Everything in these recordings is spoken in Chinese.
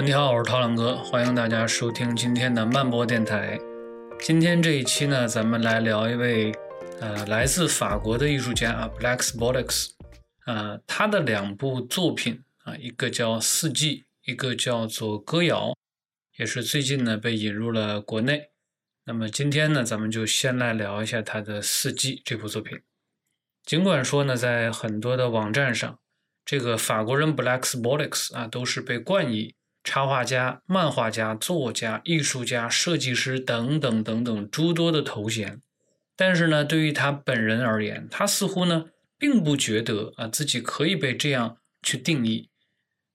你好，我是涛朗哥，欢迎大家收听今天的慢播电台。今天这一期呢，咱们来聊一位呃来自法国的艺术家啊，Blacks b o l i x 啊，他的两部作品啊，一个叫《四季》，一个叫做《歌谣》，也是最近呢被引入了国内。那么今天呢，咱们就先来聊一下他的《四季》这部作品。尽管说呢，在很多的网站上，这个法国人 Blacks b o l i x 啊，都是被冠以插画家、漫画家、作家、艺术家、设计师等等等等诸多的头衔，但是呢，对于他本人而言，他似乎呢并不觉得啊自己可以被这样去定义。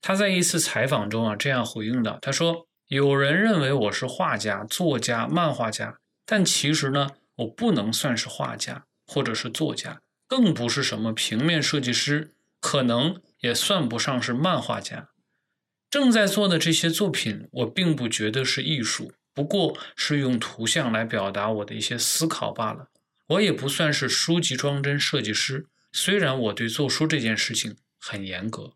他在一次采访中啊这样回应的：“他说，有人认为我是画家、作家、漫画家，但其实呢，我不能算是画家或者是作家，更不是什么平面设计师，可能也算不上是漫画家。”正在做的这些作品，我并不觉得是艺术，不过是用图像来表达我的一些思考罢了。我也不算是书籍装帧设计师，虽然我对做书这件事情很严格。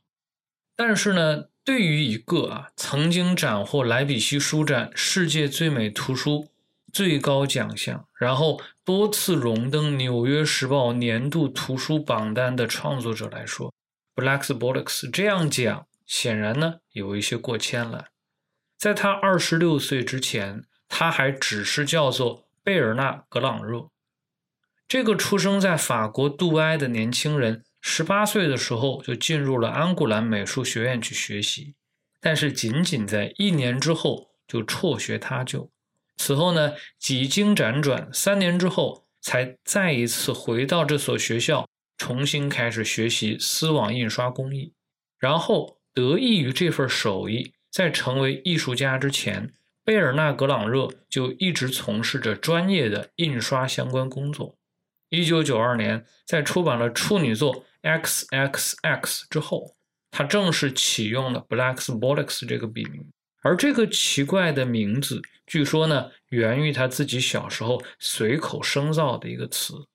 但是呢，对于一个啊曾经斩获莱比锡书展世界最美图书最高奖项，然后多次荣登纽约时报年度图书榜单的创作者来说，Black b o l i x 这样讲。显然呢，有一些过谦了。在他二十六岁之前，他还只是叫做贝尔纳·格朗热。这个出生在法国杜埃的年轻人，十八岁的时候就进入了安古兰美术学院去学习，但是仅仅在一年之后就辍学他就。此后呢，几经辗转，三年之后才再一次回到这所学校，重新开始学习丝网印刷工艺，然后。得益于这份手艺，在成为艺术家之前，贝尔纳·格朗热就一直从事着专业的印刷相关工作。一九九二年，在出版了处女作《X X X》之后，他正式启用了 Black b o l i x 这个笔名。而这个奇怪的名字，据说呢，源于他自己小时候随口生造的一个词。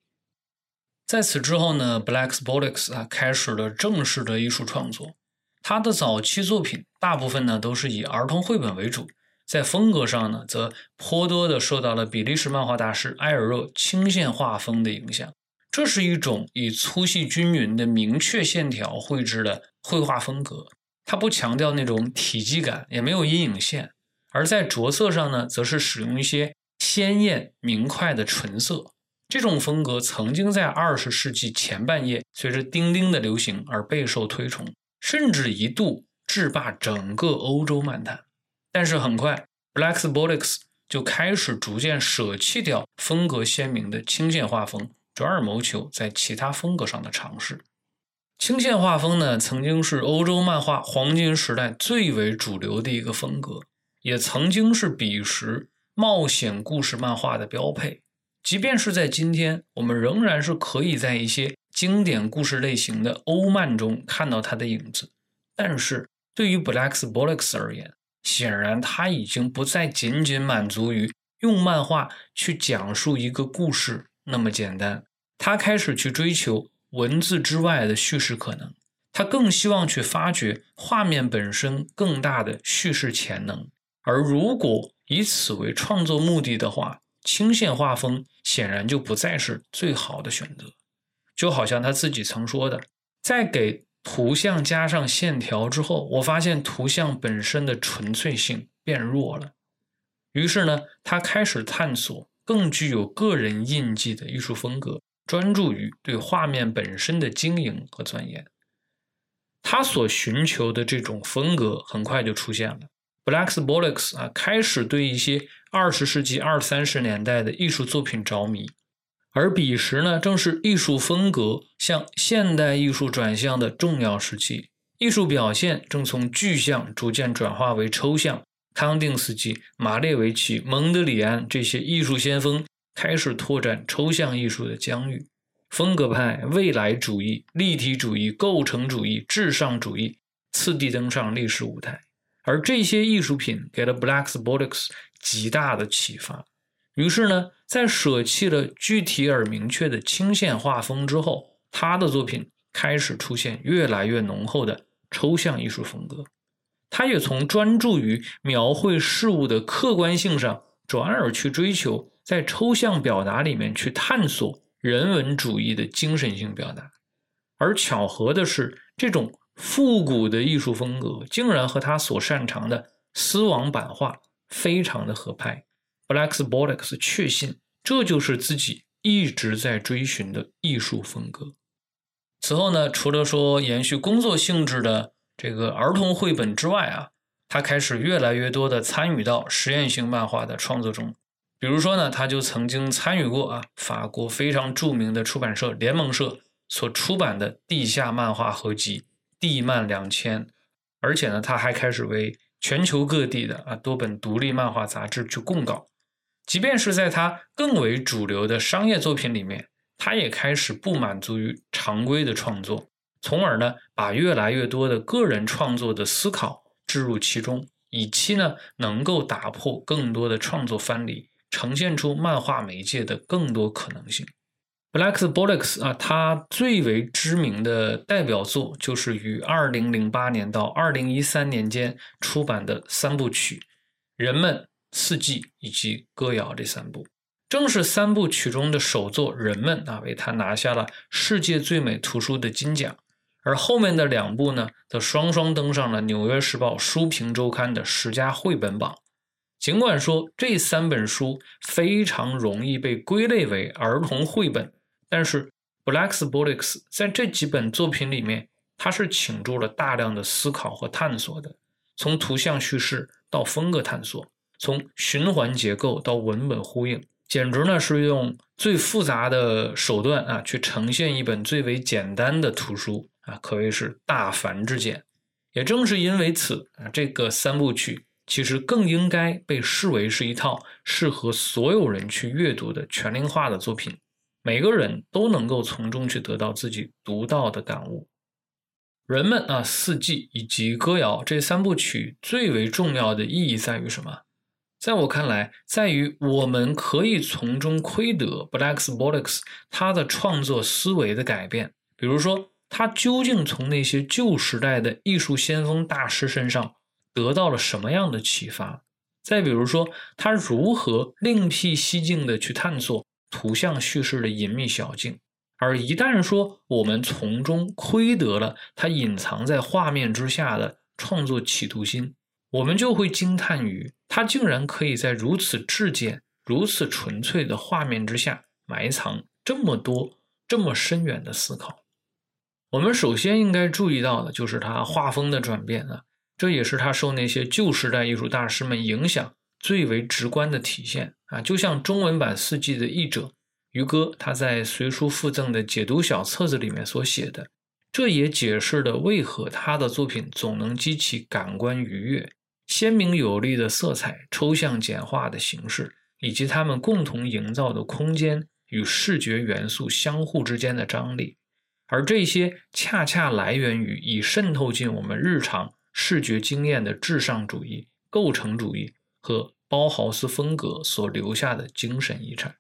在此之后呢，Black b o l i x 啊，开始了正式的艺术创作。他的早期作品大部分呢都是以儿童绘本为主，在风格上呢则颇多的受到了比利时漫画大师埃尔热轻线画风的影响。这是一种以粗细均匀的明确线条绘制的绘画风格，它不强调那种体积感，也没有阴影线，而在着色上呢则是使用一些鲜艳明快的纯色。这种风格曾经在二十世纪前半叶随着丁丁的流行而备受推崇。甚至一度制霸整个欧洲漫坛，但是很快，Black's Boliks 就开始逐渐舍弃掉风格鲜明的轻线画风，转而谋求在其他风格上的尝试。轻线画风呢，曾经是欧洲漫画黄金时代最为主流的一个风格，也曾经是彼时冒险故事漫画的标配。即便是在今天，我们仍然是可以在一些。经典故事类型的欧漫中看到他的影子，但是对于 Black b o l i x 而言，显然他已经不再仅仅满足于用漫画去讲述一个故事那么简单。他开始去追求文字之外的叙事可能，他更希望去发掘画面本身更大的叙事潜能。而如果以此为创作目的的话，轻线画风显然就不再是最好的选择。就好像他自己曾说的，在给图像加上线条之后，我发现图像本身的纯粹性变弱了。于是呢，他开始探索更具有个人印记的艺术风格，专注于对画面本身的经营和钻研。他所寻求的这种风格很快就出现了。Black Bollocks 啊，开始对一些二十世纪二三十年代的艺术作品着迷。而彼时呢，正是艺术风格向现代艺术转向的重要时期，艺术表现正从具象逐渐转化为抽象。康定斯基、马列维奇、蒙德里安这些艺术先锋开始拓展抽象艺术的疆域，风格派、未来主义、立体主义、构成主义、至上主义次第登上历史舞台。而这些艺术品给了 Black's b o l i x 极大的启发。于是呢。在舍弃了具体而明确的清线画风之后，他的作品开始出现越来越浓厚的抽象艺术风格。他也从专注于描绘事物的客观性上，转而去追求在抽象表达里面去探索人文主义的精神性表达。而巧合的是，这种复古的艺术风格竟然和他所擅长的丝网版画非常的合拍。Black's Bollocks 确信这就是自己一直在追寻的艺术风格。此后呢，除了说延续工作性质的。这个儿童绘本之外啊，他开始越来越多的参与到实验性漫画的创作中。比如说呢，他就曾经参与过啊，法国非常著名的出版社联盟社所出版的地下漫画合集《地漫两千》，而且呢，他还开始为全球各地的啊多本独立漫画杂志去供稿。即便是在他更为主流的商业作品里面，他也开始不满足于常规的创作。从而呢，把越来越多的个人创作的思考置入其中，以期呢能够打破更多的创作藩篱，呈现出漫画媒介的更多可能性。Black Bollocks 啊，他最为知名的代表作就是于二零零八年到二零一三年间出版的三部曲《人们》《四季》以及《歌谣》这三部。正是三部曲中的首作《人们》啊，为他拿下了世界最美图书的金奖。而后面的两部呢，则双双登上了《纽约时报》书评周刊的十佳绘本榜。尽管说这三本书非常容易被归类为儿童绘本，但是 Black's Bollocks 在这几本作品里面，他是倾注了大量的思考和探索的。从图像叙事到风格探索，从循环结构到文本呼应，简直呢是用最复杂的手段啊，去呈现一本最为简单的图书。啊，可谓是大凡之简。也正是因为此啊，这个三部曲其实更应该被视为是一套适合所有人去阅读的全龄化的作品，每个人都能够从中去得到自己独到的感悟。人们啊，四季以及歌谣这三部曲最为重要的意义在于什么？在我看来，在于我们可以从中窥得 Black's Bollocks 他的创作思维的改变，比如说。他究竟从那些旧时代的艺术先锋大师身上得到了什么样的启发？再比如说，他如何另辟蹊径的去探索图像叙事的隐秘小径？而一旦说我们从中窥得了他隐藏在画面之下的创作企图心，我们就会惊叹于他竟然可以在如此质简、如此纯粹的画面之下埋藏这么多、这么深远的思考。我们首先应该注意到的就是他画风的转变啊，这也是他受那些旧时代艺术大师们影响最为直观的体现啊。就像中文版《四季》的译者于哥他在随书附赠的解读小册子里面所写的，这也解释了为何他的作品总能激起感官愉悦、鲜明有力的色彩、抽象简化的形式，以及他们共同营造的空间与视觉元素相互之间的张力。而这些恰恰来源于已渗透进我们日常视觉经验的至上主义、构成主义和包豪斯风格所留下的精神遗产。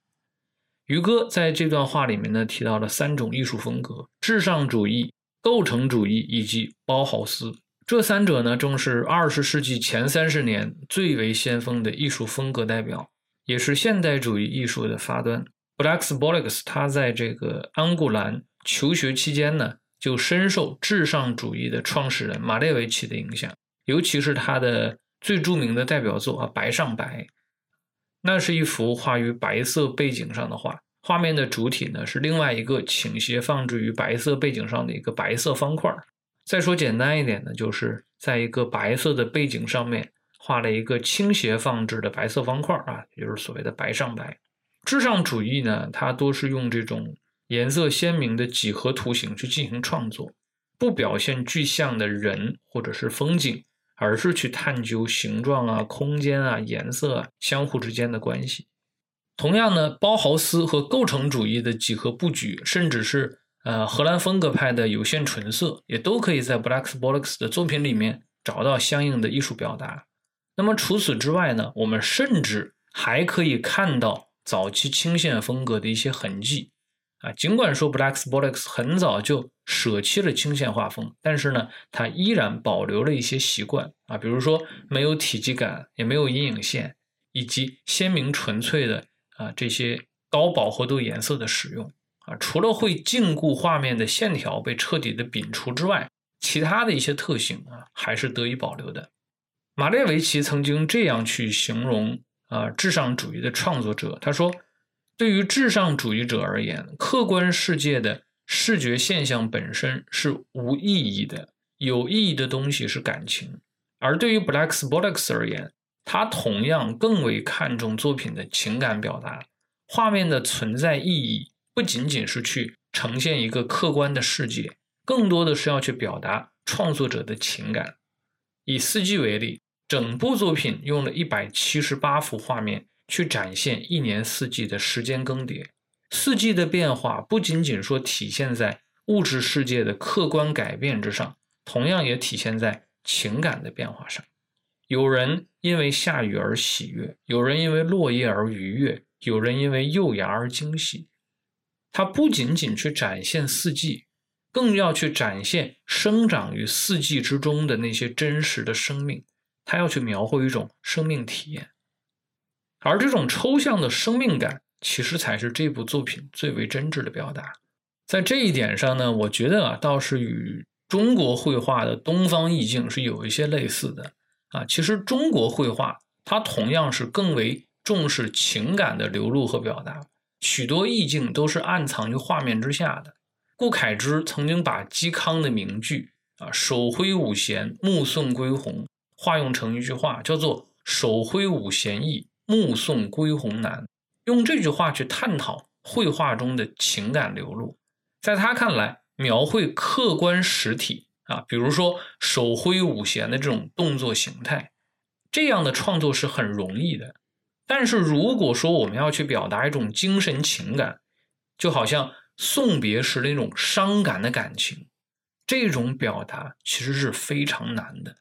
于哥在这段话里面呢提到了三种艺术风格：至上主义、构成主义以及包豪斯。这三者呢正是二十世纪前三十年最为先锋的艺术风格代表，也是现代主义艺术的发端。Black's Bollocks 他在这个安古兰。求学期间呢，就深受至上主义的创始人马列维奇的影响，尤其是他的最著名的代表作啊《白上白》，那是一幅画于白色背景上的画，画面的主体呢是另外一个倾斜放置于白色背景上的一个白色方块。再说简单一点呢，就是在一个白色的背景上面画了一个倾斜放置的白色方块啊，也就是所谓的“白上白”。至上主义呢，它多是用这种。颜色鲜明的几何图形去进行创作，不表现具象的人或者是风景，而是去探究形状啊、空间啊、颜色啊相互之间的关系。同样呢，包豪斯和构成主义的几何布局，甚至是呃荷兰风格派的有限纯色，也都可以在 Black's Bollocks 的作品里面找到相应的艺术表达。那么除此之外呢，我们甚至还可以看到早期清线风格的一些痕迹。啊，尽管说 Blaxbolex 很早就舍弃了清线画风，但是呢，它依然保留了一些习惯啊，比如说没有体积感，也没有阴影线，以及鲜明纯粹的啊这些高饱和度颜色的使用除了会禁锢画面的线条被彻底的摒除之外，其他的一些特性啊还是得以保留的。马列维奇曾经这样去形容啊至上主义的创作者，他说。对于至上主义者而言，客观世界的视觉现象本身是无意义的，有意义的东西是感情。而对于 Blaxbolex 而言，他同样更为看重作品的情感表达。画面的存在意义不仅仅是去呈现一个客观的世界，更多的是要去表达创作者的情感。以四季为例，整部作品用了一百七十八幅画面。去展现一年四季的时间更迭，四季的变化不仅仅说体现在物质世界的客观改变之上，同样也体现在情感的变化上。有人因为下雨而喜悦，有人因为落叶而愉悦，有人因为幼芽而惊喜。它不仅仅去展现四季，更要去展现生长于四季之中的那些真实的生命。它要去描绘一种生命体验。而这种抽象的生命感，其实才是这部作品最为真挚的表达。在这一点上呢，我觉得啊，倒是与中国绘画的东方意境是有一些类似的啊。其实中国绘画它同样是更为重视情感的流露和表达，许多意境都是暗藏于画面之下的。顾恺之曾经把嵇康的名句啊“手挥五弦，目送归鸿”化用成一句话，叫做“手挥五弦易”。目送归鸿难，用这句话去探讨绘画中的情感流露。在他看来，描绘客观实体啊，比如说手挥五弦的这种动作形态，这样的创作是很容易的。但是如果说我们要去表达一种精神情感，就好像送别时那种伤感的感情，这种表达其实是非常难的。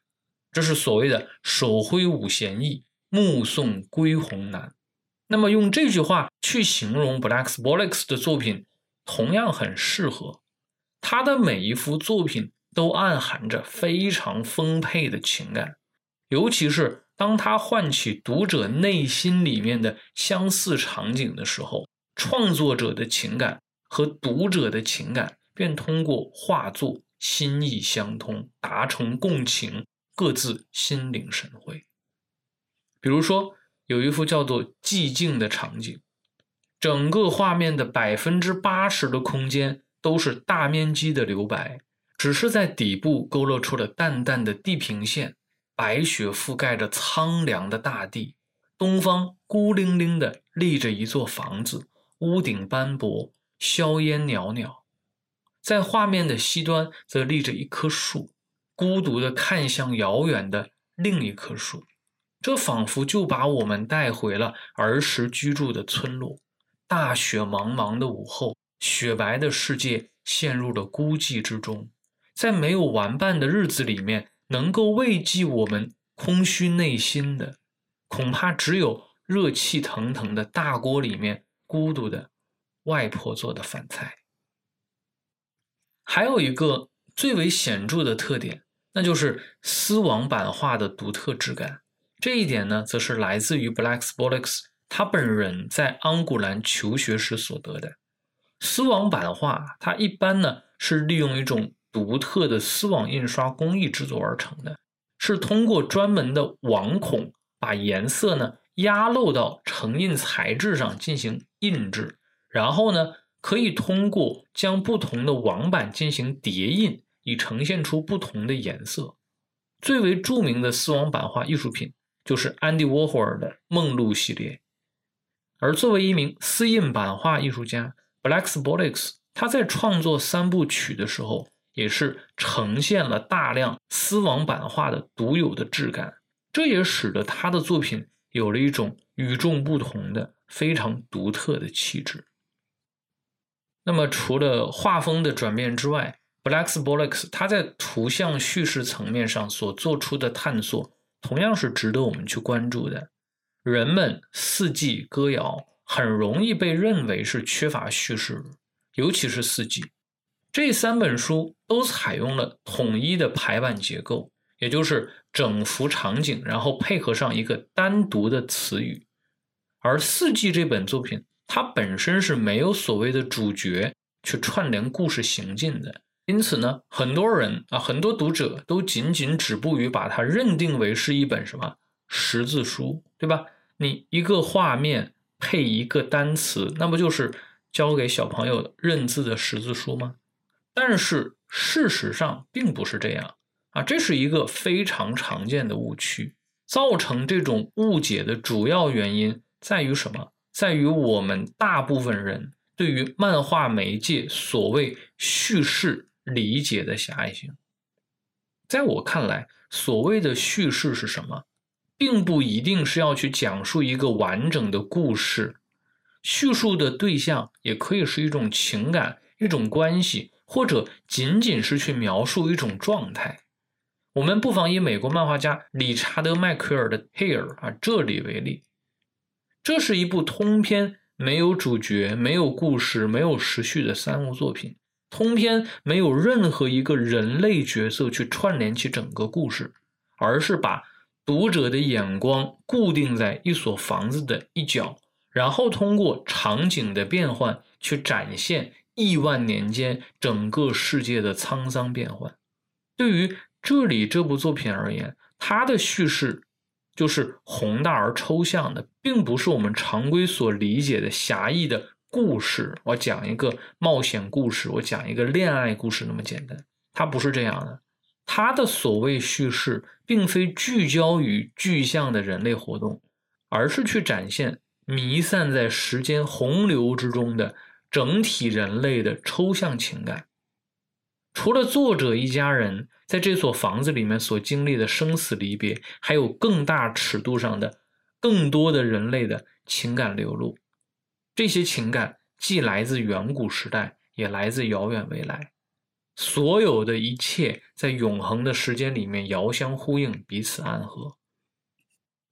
这是所谓的手挥五弦易。目送归鸿难，那么用这句话去形容 Blaxbolex 的作品，同样很适合。他的每一幅作品都暗含着非常丰沛的情感，尤其是当他唤起读者内心里面的相似场景的时候，创作者的情感和读者的情感便通过画作心意相通，达成共情，各自心领神会。比如说，有一幅叫做“寂静”的场景，整个画面的百分之八十的空间都是大面积的留白，只是在底部勾勒出了淡淡的地平线，白雪覆盖着苍凉的大地。东方孤零零的立着一座房子，屋顶斑驳，硝烟袅袅。在画面的西端，则立着一棵树，孤独地看向遥远的另一棵树。这仿佛就把我们带回了儿时居住的村落。大雪茫茫的午后，雪白的世界陷入了孤寂之中。在没有玩伴的日子里面，能够慰藉我们空虚内心的，恐怕只有热气腾腾的大锅里面孤独的外婆做的饭菜。还有一个最为显著的特点，那就是丝网版画的独特质感。这一点呢，则是来自于 blackspolex 他本人在安古兰求学时所得的。丝网版画，它一般呢是利用一种独特的丝网印刷工艺制作而成的，是通过专门的网孔把颜色呢压漏到成印材质上进行印制，然后呢可以通过将不同的网板进行叠印，以呈现出不同的颜色。最为著名的丝网版画艺术品。就是安迪沃霍尔的梦露系列，而作为一名丝印版画艺术家，Blaxbolex 他在创作三部曲的时候，也是呈现了大量丝网版画的独有的质感，这也使得他的作品有了一种与众不同的、非常独特的气质。那么，除了画风的转变之外，Blaxbolex 他在图像叙事层面上所做出的探索。同样是值得我们去关注的。人们四季歌谣很容易被认为是缺乏叙事，尤其是四季。这三本书都采用了统一的排版结构，也就是整幅场景，然后配合上一个单独的词语。而四季这本作品，它本身是没有所谓的主角去串联故事行进的，因此呢，很多人啊，很多读者都仅仅止步于把它认定为是一本什么识字书，对吧？你一个画面配一个单词，那不就是教给小朋友认字的识字书吗？但是事实上并不是这样啊，这是一个非常常见的误区。造成这种误解的主要原因在于什么？在于我们大部分人对于漫画媒介所谓叙事理解的狭隘性。在我看来，所谓的叙事是什么？并不一定是要去讲述一个完整的故事，叙述的对象也可以是一种情感、一种关系，或者仅仅是去描述一种状态。我们不妨以美国漫画家理查德·麦奎尔的《Hair》啊这里为例，这是一部通篇没有主角、没有故事、没有时序的三无作品，通篇没有任何一个人类角色去串联起整个故事，而是把。读者的眼光固定在一所房子的一角，然后通过场景的变换去展现亿万年间整个世界的沧桑变幻。对于这里这部作品而言，它的叙事就是宏大而抽象的，并不是我们常规所理解的狭义的故事。我讲一个冒险故事，我讲一个恋爱故事那么简单，它不是这样的。他的所谓叙事，并非聚焦于具象的人类活动，而是去展现弥散在时间洪流之中的整体人类的抽象情感。除了作者一家人在这所房子里面所经历的生死离别，还有更大尺度上的更多的人类的情感流露。这些情感既来自远古时代，也来自遥远未来。所有的一切在永恒的时间里面遥相呼应，彼此暗合。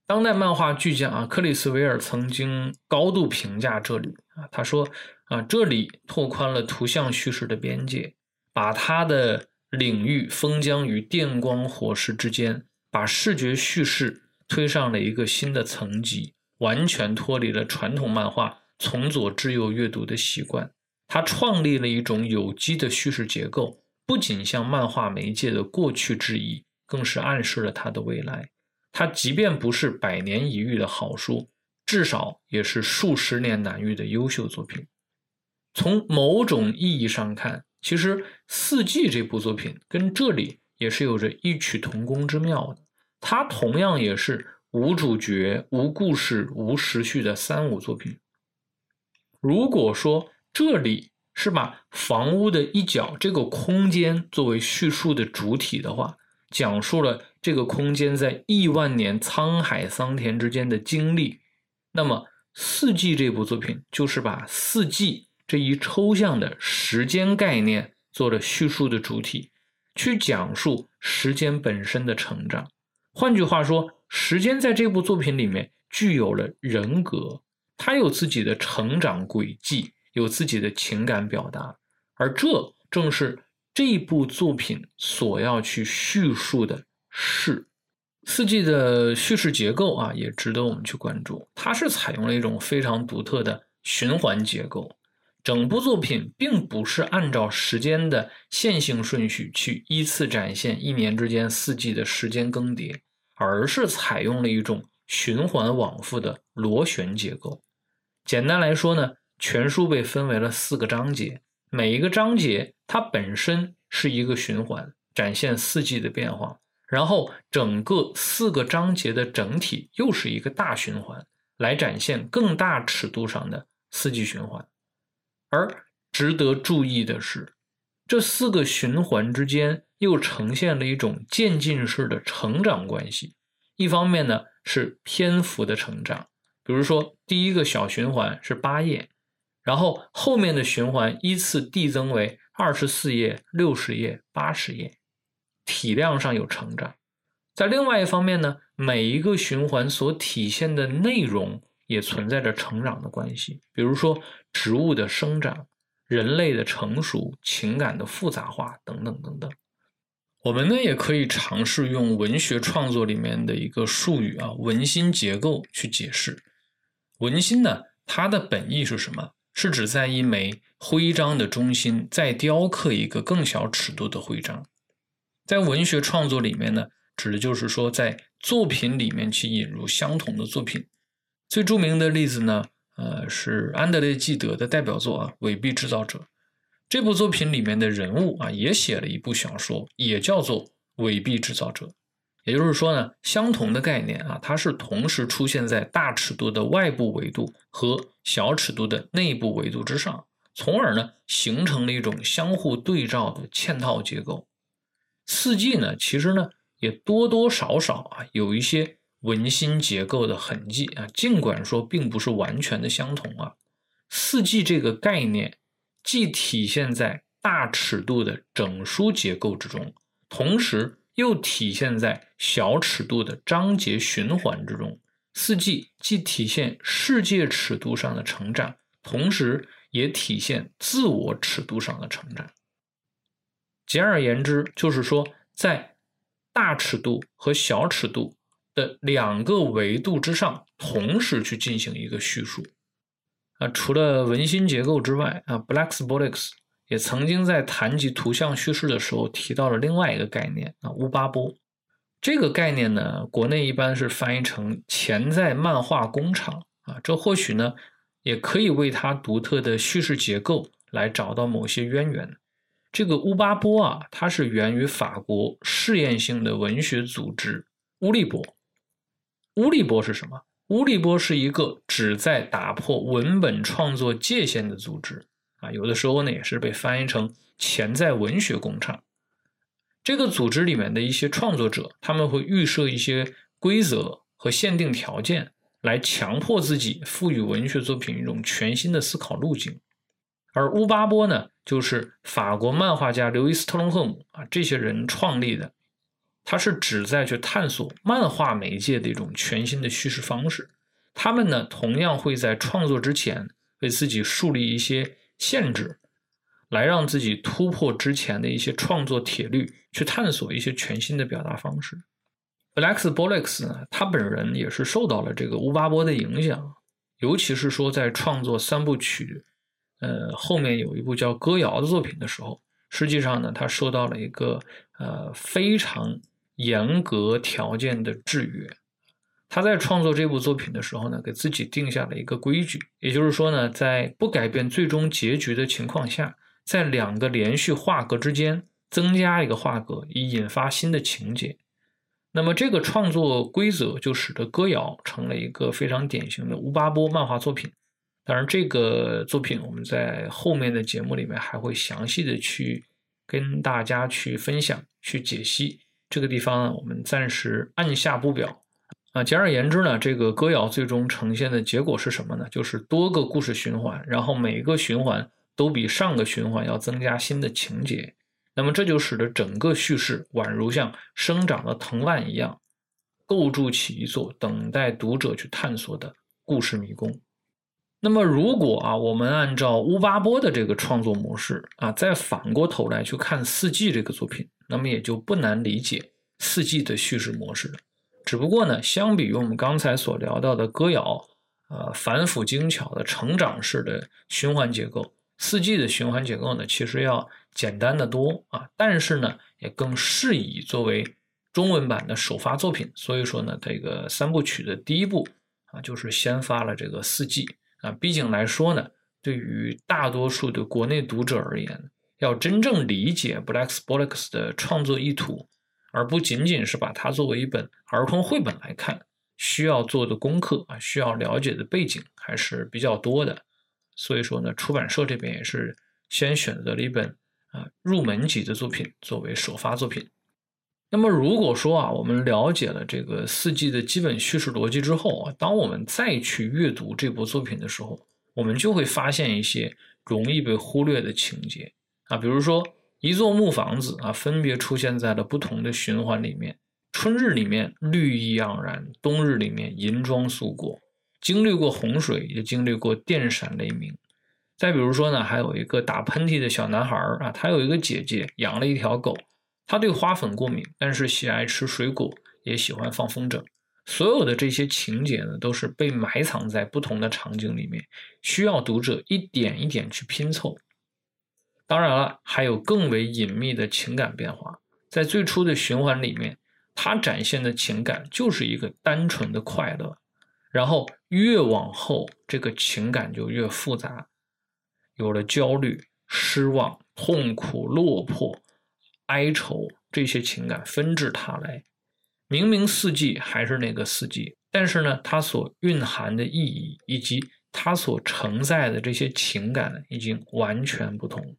当代漫画巨匠啊，克里斯维尔曾经高度评价这里啊，他说啊，这里拓宽了图像叙事的边界，把他的领域封疆于电光火石之间，把视觉叙事推上了一个新的层级，完全脱离了传统漫画从左至右阅读的习惯。他创立了一种有机的叙事结构，不仅向漫画媒介的过去质疑，更是暗示了它的未来。它即便不是百年一遇的好书，至少也是数十年难遇的优秀作品。从某种意义上看，其实《四季》这部作品跟这里也是有着异曲同工之妙的。它同样也是无主角、无故事、无时序的三无作品。如果说，这里是把房屋的一角这个空间作为叙述的主体的话，讲述了这个空间在亿万年沧海桑田之间的经历。那么，《四季》这部作品就是把四季这一抽象的时间概念做了叙述的主体，去讲述时间本身的成长。换句话说，时间在这部作品里面具有了人格，它有自己的成长轨迹。有自己的情感表达，而这正是这部作品所要去叙述的事。四季的叙事结构啊，也值得我们去关注。它是采用了一种非常独特的循环结构，整部作品并不是按照时间的线性顺序去依次展现一年之间四季的时间更迭，而是采用了一种循环往复的螺旋结构。简单来说呢。全书被分为了四个章节，每一个章节它本身是一个循环，展现四季的变化。然后整个四个章节的整体又是一个大循环，来展现更大尺度上的四季循环。而值得注意的是，这四个循环之间又呈现了一种渐进式的成长关系。一方面呢是篇幅的成长，比如说第一个小循环是八页。然后后面的循环依次递增为二十四页、六十页、八十页，体量上有成长。在另外一方面呢，每一个循环所体现的内容也存在着成长的关系。比如说植物的生长、人类的成熟、情感的复杂化等等等等。我们呢也可以尝试用文学创作里面的一个术语啊，文心结构去解释。文心呢，它的本意是什么？是指在一枚徽章的中心再雕刻一个更小尺度的徽章。在文学创作里面呢，指的就是说在作品里面去引入相同的作品。最著名的例子呢？呃，是安德烈·纪德的代表作啊，《伪币制造者》这部作品里面的人物啊，也写了一部小说，也叫做《伪币制造者》。也就是说呢，相同的概念啊，它是同时出现在大尺度的外部维度和小尺度的内部维度之上，从而呢，形成了一种相互对照的嵌套结构。四季呢，其实呢，也多多少少啊，有一些。文心结构的痕迹啊，尽管说并不是完全的相同啊。四季这个概念既体现在大尺度的整书结构之中，同时又体现在小尺度的章节循环之中。四季既体现世界尺度上的成长，同时也体现自我尺度上的成长。简而言之，就是说在大尺度和小尺度。的两个维度之上，同时去进行一个叙述啊。除了文心结构之外啊，Black's Bollocks 也曾经在谈及图像叙事的时候提到了另外一个概念啊，乌巴波。这个概念呢，国内一般是翻译成潜在漫画工厂啊。这或许呢，也可以为它独特的叙事结构来找到某些渊源。这个乌巴波啊，它是源于法国试验性的文学组织乌利波。乌利波是什么？乌利波是一个旨在打破文本创作界限的组织啊，有的时候呢也是被翻译成潜在文学工厂。这个组织里面的一些创作者，他们会预设一些规则和限定条件，来强迫自己赋予文学作品一种全新的思考路径。而乌巴波呢，就是法国漫画家刘易斯特隆赫姆啊这些人创立的。它是旨在去探索漫画媒介的一种全新的叙事方式。他们呢，同样会在创作之前为自己树立一些限制，来让自己突破之前的一些创作铁律，去探索一些全新的表达方式。Alex b o l l o c k 呢，他本人也是受到了这个乌巴波的影响，尤其是说在创作三部曲，呃，后面有一部叫《歌谣》的作品的时候，实际上呢，他受到了一个呃非常。严格条件的制约，他在创作这部作品的时候呢，给自己定下了一个规矩，也就是说呢，在不改变最终结局的情况下，在两个连续画格之间增加一个画格，以引发新的情节。那么这个创作规则就使得《歌谣》成了一个非常典型的乌巴波漫画作品。当然，这个作品我们在后面的节目里面还会详细的去跟大家去分享、去解析。这个地方呢，我们暂时按下不表啊。简而言之呢，这个歌谣最终呈现的结果是什么呢？就是多个故事循环，然后每个循环都比上个循环要增加新的情节。那么这就使得整个叙事宛如像生长的藤蔓一样，构筑起一座等待读者去探索的故事迷宫。那么如果啊，我们按照乌巴波的这个创作模式啊，再反过头来去看《四季》这个作品。那么也就不难理解四季的叙事模式了。只不过呢，相比于我们刚才所聊到的歌谣，呃，繁复精巧的成长式的循环结构，四季的循环结构呢，其实要简单的多啊。但是呢，也更适宜作为中文版的首发作品。所以说呢，这个三部曲的第一部啊，就是先发了这个四季啊。毕竟来说呢，对于大多数的国内读者而言。要真正理解 Black's Bollocks 的创作意图，而不仅仅是把它作为一本儿童绘本来看，需要做的功课啊，需要了解的背景还是比较多的。所以说呢，出版社这边也是先选择了一本啊入门级的作品作为首发作品。那么如果说啊，我们了解了这个四季的基本叙事逻辑之后啊，当我们再去阅读这部作品的时候，我们就会发现一些容易被忽略的情节。啊，比如说一座木房子啊，分别出现在了不同的循环里面。春日里面绿意盎然，冬日里面银装素裹，经历过洪水，也经历过电闪雷鸣。再比如说呢，还有一个打喷嚏的小男孩啊，他有一个姐姐养了一条狗，他对花粉过敏，但是喜爱吃水果，也喜欢放风筝。所有的这些情节呢，都是被埋藏在不同的场景里面，需要读者一点一点去拼凑。当然了，还有更为隐秘的情感变化。在最初的循环里面，他展现的情感就是一个单纯的快乐，然后越往后，这个情感就越复杂，有了焦虑、失望、痛苦、落魄、哀愁这些情感纷至沓来。明明四季还是那个四季，但是呢，它所蕴含的意义以及它所承载的这些情感呢已经完全不同。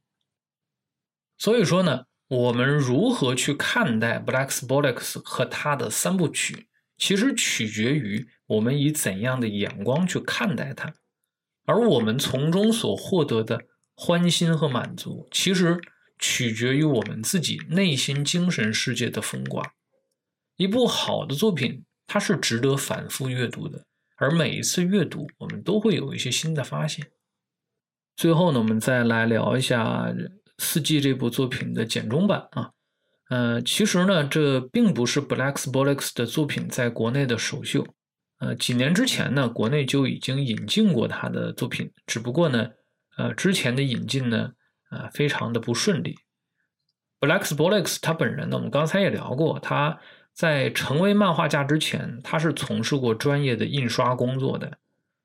所以说呢，我们如何去看待 Blaxbolex 和他的三部曲，其实取决于我们以怎样的眼光去看待它，而我们从中所获得的欢欣和满足，其实取决于我们自己内心精神世界的风刮。一部好的作品，它是值得反复阅读的，而每一次阅读，我们都会有一些新的发现。最后呢，我们再来聊一下《四季》这部作品的简中版啊。呃，其实呢，这并不是 Blaxbolex 的作品在国内的首秀。呃，几年之前呢，国内就已经引进过他的作品，只不过呢，呃，之前的引进呢，啊，非常的不顺利。Blaxbolex 他本人呢，我们刚才也聊过，他。在成为漫画家之前，他是从事过专业的印刷工作的，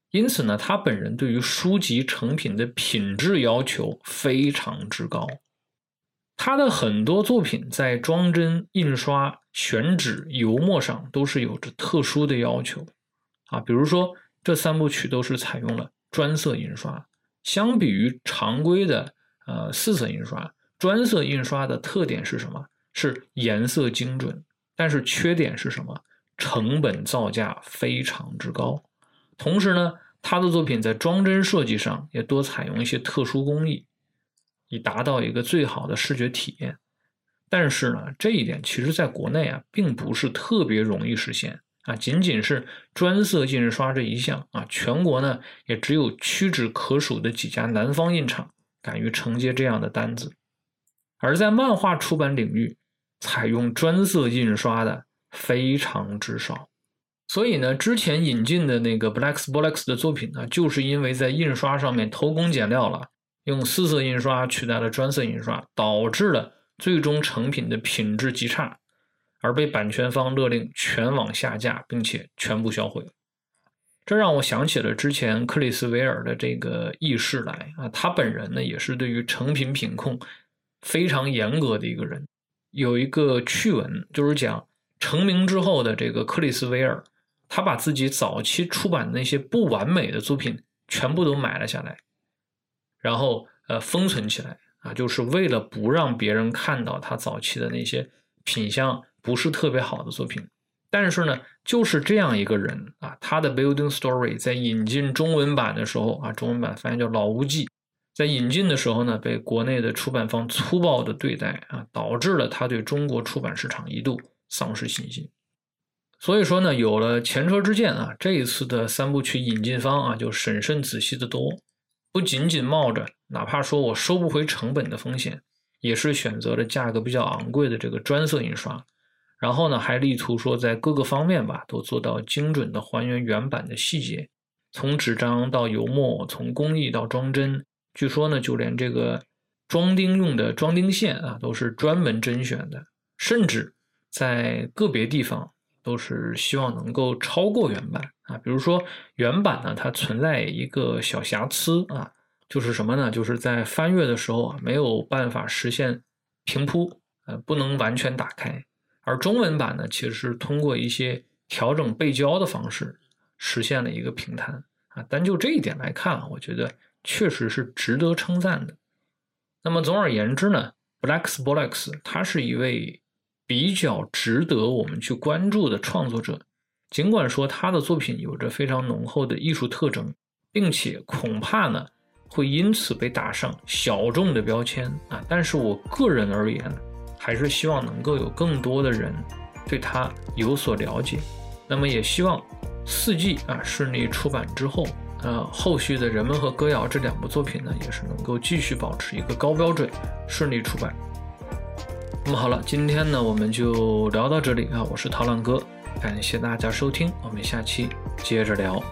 因此呢，他本人对于书籍成品的品质要求非常之高。他的很多作品在装帧、印刷、选纸、油墨上都是有着特殊的要求啊，比如说这三部曲都是采用了专色印刷，相比于常规的呃四色印刷，专色印刷的特点是什么？是颜色精准。但是缺点是什么？成本造价非常之高。同时呢，他的作品在装帧设计上也多采用一些特殊工艺，以达到一个最好的视觉体验。但是呢，这一点其实在国内啊，并不是特别容易实现啊。仅仅是专色印刷这一项啊，全国呢也只有屈指可数的几家南方印厂敢于承接这样的单子。而在漫画出版领域，采用专色印刷的非常之少，所以呢，之前引进的那个 Blaxbolex 的作品呢，就是因为在印刷上面偷工减料了，用四色印刷取代了专色印刷，导致了最终成品的品质极差，而被版权方勒令全网下架，并且全部销毁。这让我想起了之前克里斯维尔的这个轶事来啊，他本人呢也是对于成品品控非常严格的一个人。有一个趣闻，就是讲成名之后的这个克里斯维尔，他把自己早期出版的那些不完美的作品全部都买了下来，然后呃封存起来啊，就是为了不让别人看到他早期的那些品相不是特别好的作品。但是呢，就是这样一个人啊，他的《Building Story》在引进中文版的时候啊，中文版翻译叫《老无忌》。在引进的时候呢，被国内的出版方粗暴的对待啊，导致了他对中国出版市场一度丧失信心。所以说呢，有了前车之鉴啊，这一次的三部曲引进方啊，就审慎仔细的多，不仅仅冒着哪怕说我收不回成本的风险，也是选择了价格比较昂贵的这个专色印刷，然后呢，还力图说在各个方面吧，都做到精准的还原原版的细节，从纸张到油墨，从工艺到装帧。据说呢，就连这个装钉用的装钉线啊，都是专门甄选的，甚至在个别地方都是希望能够超过原版啊。比如说原版呢，它存在一个小瑕疵啊，就是什么呢？就是在翻阅的时候啊，没有办法实现平铺，呃，不能完全打开。而中文版呢，其实是通过一些调整背胶的方式实现了一个平摊啊。单就这一点来看啊，我觉得。确实是值得称赞的。那么总而言之呢，Blaxbolex 他是一位比较值得我们去关注的创作者。尽管说他的作品有着非常浓厚的艺术特征，并且恐怕呢会因此被打上小众的标签啊，但是我个人而言，还是希望能够有更多的人对他有所了解。那么也希望四季啊顺利出版之后。呃，后续的人们和歌谣这两部作品呢，也是能够继续保持一个高标准，顺利出版。那么好了，今天呢我们就聊到这里啊，我是陶浪哥，感谢大家收听，我们下期接着聊。